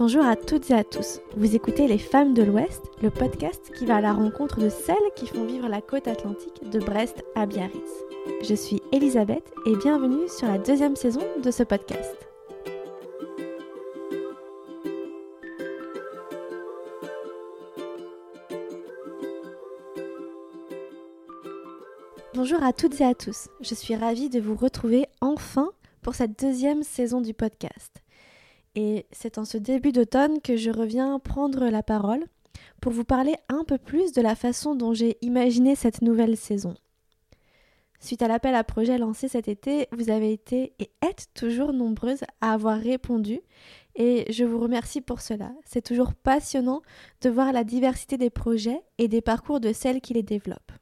Bonjour à toutes et à tous. Vous écoutez Les Femmes de l'Ouest, le podcast qui va à la rencontre de celles qui font vivre la côte atlantique de Brest à Biarritz. Je suis Elisabeth et bienvenue sur la deuxième saison de ce podcast. Bonjour à toutes et à tous. Je suis ravie de vous retrouver enfin pour cette deuxième saison du podcast. Et c'est en ce début d'automne que je reviens prendre la parole pour vous parler un peu plus de la façon dont j'ai imaginé cette nouvelle saison. Suite à l'appel à projet lancé cet été, vous avez été et êtes toujours nombreuses à avoir répondu et je vous remercie pour cela. C'est toujours passionnant de voir la diversité des projets et des parcours de celles qui les développent.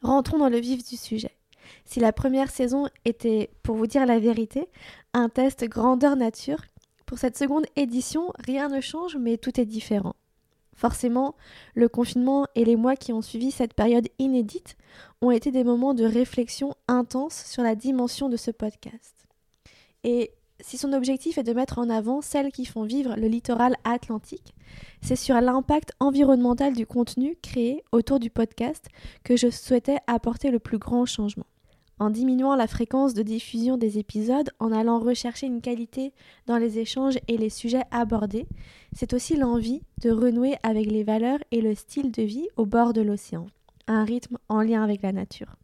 Rentrons dans le vif du sujet. Si la première saison était, pour vous dire la vérité, un test grandeur nature, pour cette seconde édition, rien ne change, mais tout est différent. Forcément, le confinement et les mois qui ont suivi cette période inédite ont été des moments de réflexion intense sur la dimension de ce podcast. Et si son objectif est de mettre en avant celles qui font vivre le littoral atlantique, c'est sur l'impact environnemental du contenu créé autour du podcast que je souhaitais apporter le plus grand changement. En diminuant la fréquence de diffusion des épisodes, en allant rechercher une qualité dans les échanges et les sujets abordés, c'est aussi l'envie de renouer avec les valeurs et le style de vie au bord de l'océan, un rythme en lien avec la nature.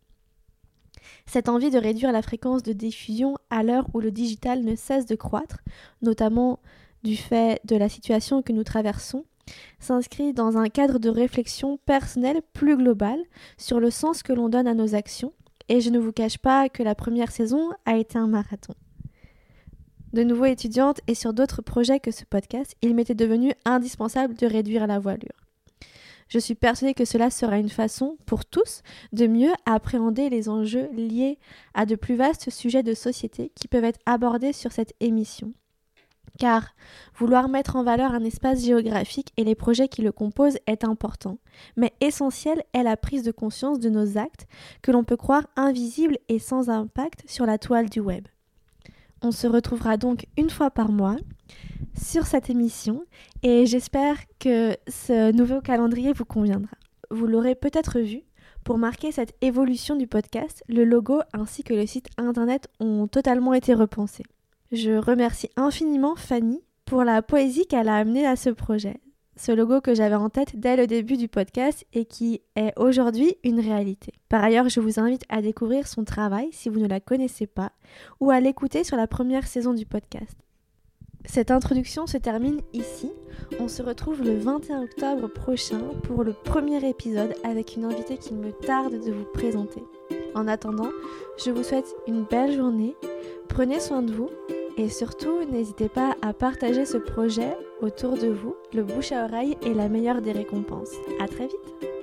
Cette envie de réduire la fréquence de diffusion à l'heure où le digital ne cesse de croître, notamment du fait de la situation que nous traversons, s'inscrit dans un cadre de réflexion personnelle plus global sur le sens que l'on donne à nos actions, et je ne vous cache pas que la première saison a été un marathon. De nouveau étudiante et sur d'autres projets que ce podcast, il m'était devenu indispensable de réduire la voilure. Je suis persuadée que cela sera une façon, pour tous, de mieux appréhender les enjeux liés à de plus vastes sujets de société qui peuvent être abordés sur cette émission. Car vouloir mettre en valeur un espace géographique et les projets qui le composent est important, mais essentiel est la prise de conscience de nos actes que l'on peut croire invisibles et sans impact sur la toile du web. On se retrouvera donc une fois par mois sur cette émission et j'espère que ce nouveau calendrier vous conviendra. Vous l'aurez peut-être vu, pour marquer cette évolution du podcast, le logo ainsi que le site internet ont totalement été repensés. Je remercie infiniment Fanny pour la poésie qu'elle a amenée à ce projet, ce logo que j'avais en tête dès le début du podcast et qui est aujourd'hui une réalité. Par ailleurs, je vous invite à découvrir son travail si vous ne la connaissez pas ou à l'écouter sur la première saison du podcast. Cette introduction se termine ici. On se retrouve le 21 octobre prochain pour le premier épisode avec une invitée qu'il me tarde de vous présenter. En attendant, je vous souhaite une belle journée, prenez soin de vous et surtout n'hésitez pas à partager ce projet autour de vous. Le bouche à oreille est la meilleure des récompenses. À très vite